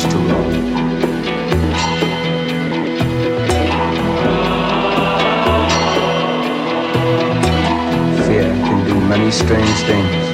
Fear can do many strange things.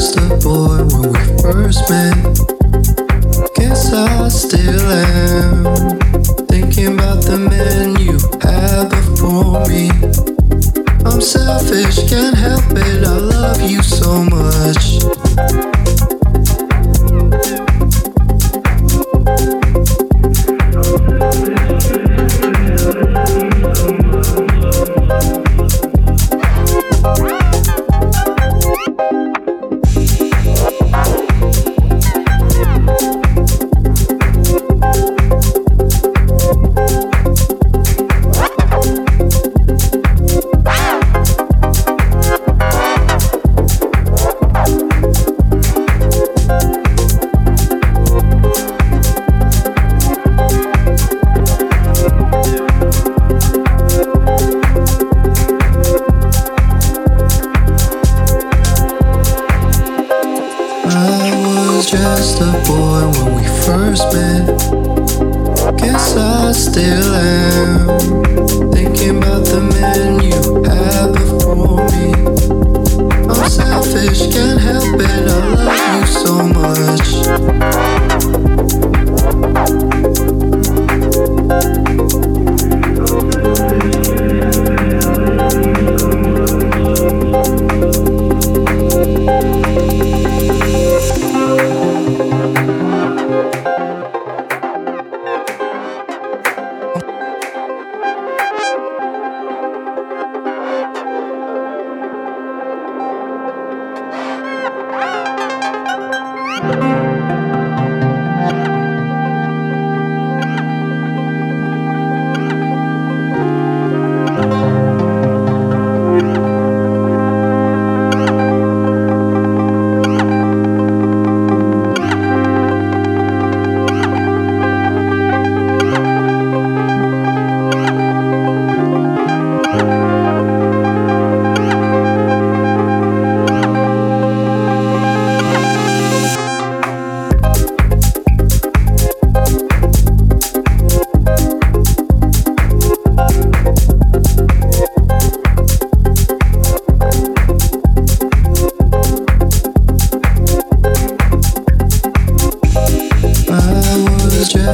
Just a boy when we first met. Guess I still am. Thinking about the man you had before me. I'm selfish, can't help it, I love you so much.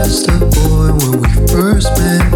Just a boy when we first met.